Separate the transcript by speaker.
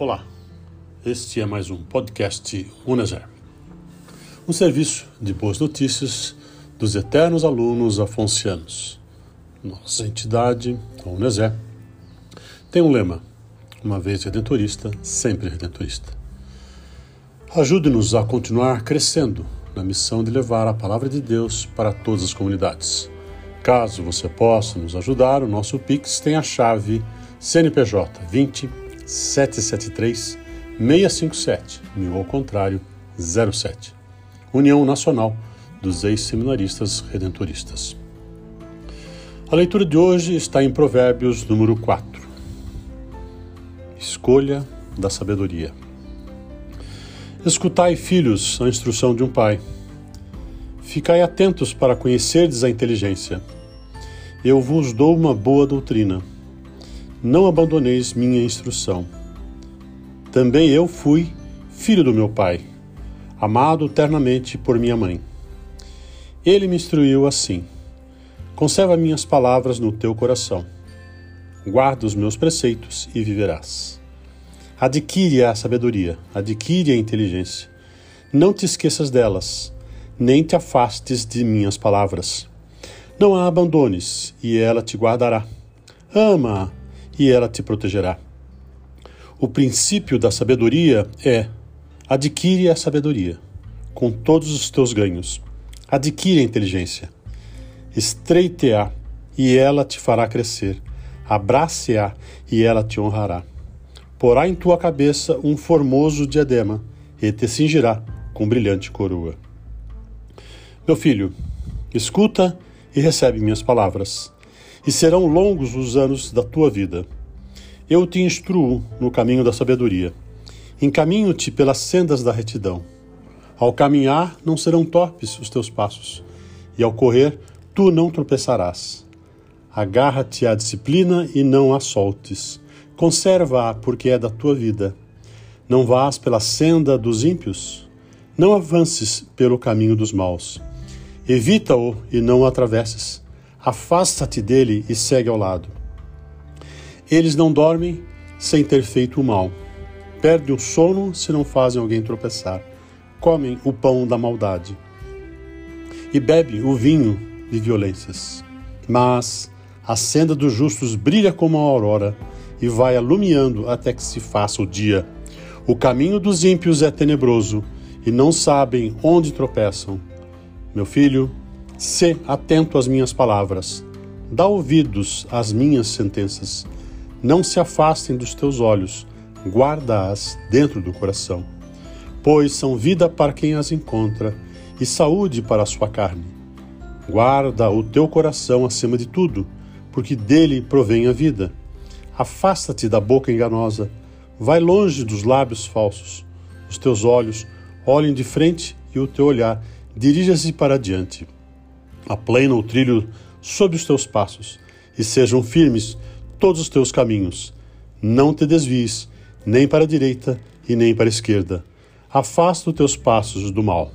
Speaker 1: Olá, este é mais um podcast Uneser, um serviço de boas notícias dos eternos alunos afoncianos. Nossa entidade, a tem um lema: uma vez redentorista, sempre redentorista. Ajude-nos a continuar crescendo na missão de levar a palavra de Deus para todas as comunidades. Caso você possa nos ajudar, o nosso Pix tem a chave CNPJ 20 773 657, mil ao contrário, 07. União Nacional dos Ex-Seminaristas Redentoristas. A leitura de hoje está em Provérbios número 4. Escolha da sabedoria. Escutai, filhos, a instrução de um pai. Ficai atentos para conhecerdes a inteligência. Eu vos dou uma boa doutrina não abandoneis minha instrução. Também eu fui filho do meu pai, amado eternamente por minha mãe. Ele me instruiu assim: Conserva minhas palavras no teu coração. Guarda os meus preceitos e viverás. Adquire a sabedoria, adquire a inteligência. Não te esqueças delas, nem te afastes de minhas palavras. Não a abandones, e ela te guardará. Ama-a e ela te protegerá. O princípio da sabedoria é: adquire a sabedoria, com todos os teus ganhos. Adquire a inteligência. Estreite-a e ela te fará crescer. Abrace-a e ela te honrará. Porá em tua cabeça um formoso diadema e te cingirá com brilhante coroa. Meu filho, escuta e recebe minhas palavras e serão longos os anos da tua vida. Eu te instruo no caminho da sabedoria. Encaminho-te pelas sendas da retidão. Ao caminhar, não serão torpes os teus passos, e ao correr, tu não tropeçarás. Agarra-te à disciplina e não a soltes. Conserva-a, porque é da tua vida. Não vás pela senda dos ímpios. Não avances pelo caminho dos maus. Evita-o e não o atravesses Afasta-te dele e segue ao lado. Eles não dormem sem ter feito o mal. Perdem o sono se não fazem alguém tropeçar. Comem o pão da maldade. E bebem o vinho de violências. Mas a senda dos justos brilha como a aurora e vai alumiando até que se faça o dia. O caminho dos ímpios é tenebroso e não sabem onde tropeçam. Meu filho, Sê atento às minhas palavras, dá ouvidos às minhas sentenças. Não se afastem dos teus olhos, guarda-as dentro do coração, pois são vida para quem as encontra e saúde para a sua carne. Guarda o teu coração acima de tudo, porque dele provém a vida. Afasta-te da boca enganosa, vai longe dos lábios falsos. Os teus olhos olhem de frente e o teu olhar dirija-se para diante aplena o trilho sob os teus passos, e sejam firmes todos os teus caminhos. Não te desvies, nem para a direita e nem para a esquerda. Afasta os teus passos do mal.